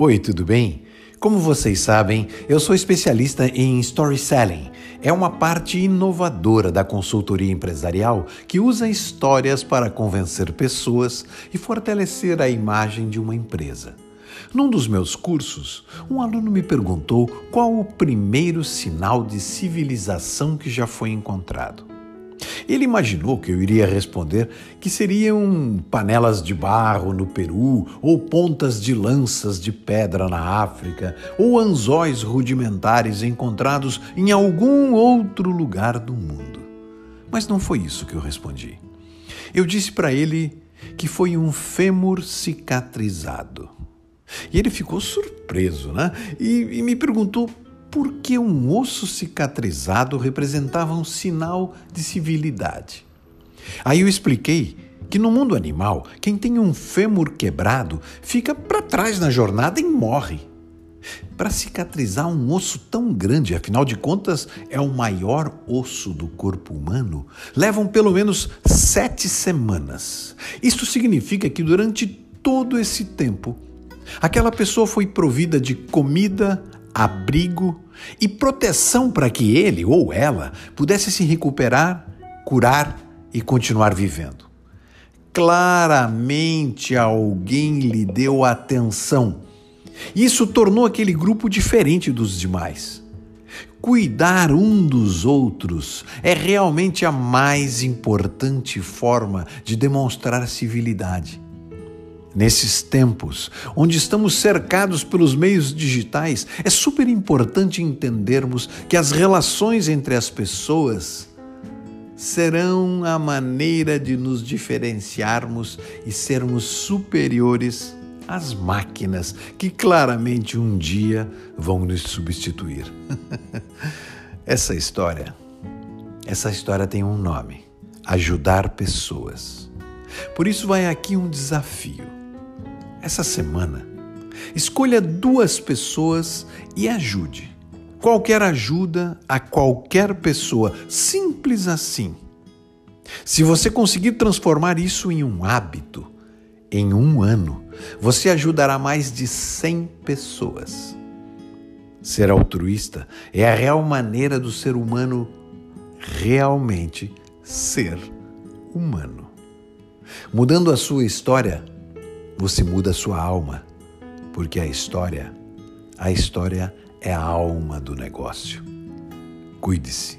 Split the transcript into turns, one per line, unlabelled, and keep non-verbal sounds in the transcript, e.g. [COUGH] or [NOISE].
Oi, tudo bem? Como vocês sabem, eu sou especialista em storytelling. É uma parte inovadora da consultoria empresarial que usa histórias para convencer pessoas e fortalecer a imagem de uma empresa. Num dos meus cursos, um aluno me perguntou qual o primeiro sinal de civilização que já foi encontrado. Ele imaginou que eu iria responder que seriam panelas de barro no Peru, ou pontas de lanças de pedra na África, ou anzóis rudimentares encontrados em algum outro lugar do mundo. Mas não foi isso que eu respondi. Eu disse para ele que foi um fêmur cicatrizado. E ele ficou surpreso, né? E, e me perguntou porque um osso cicatrizado representava um sinal de civilidade. Aí eu expliquei que no mundo animal, quem tem um fêmur quebrado fica para trás na jornada e morre. Para cicatrizar um osso tão grande, afinal de contas é o maior osso do corpo humano, levam pelo menos sete semanas. Isso significa que durante todo esse tempo, aquela pessoa foi provida de comida, abrigo e proteção para que ele ou ela pudesse se recuperar, curar e continuar vivendo. Claramente alguém lhe deu atenção. Isso tornou aquele grupo diferente dos demais. Cuidar um dos outros é realmente a mais importante forma de demonstrar civilidade. Nesses tempos, onde estamos cercados pelos meios digitais, é super importante entendermos que as relações entre as pessoas serão a maneira de nos diferenciarmos e sermos superiores às máquinas que claramente um dia vão nos substituir. [LAUGHS] essa história, essa história tem um nome: ajudar pessoas. Por isso vai aqui um desafio essa semana, escolha duas pessoas e ajude. Qualquer ajuda a qualquer pessoa, simples assim. Se você conseguir transformar isso em um hábito, em um ano, você ajudará mais de 100 pessoas. Ser altruísta é a real maneira do ser humano realmente ser humano. Mudando a sua história, você muda a sua alma, porque a história, a história é a alma do negócio. Cuide-se.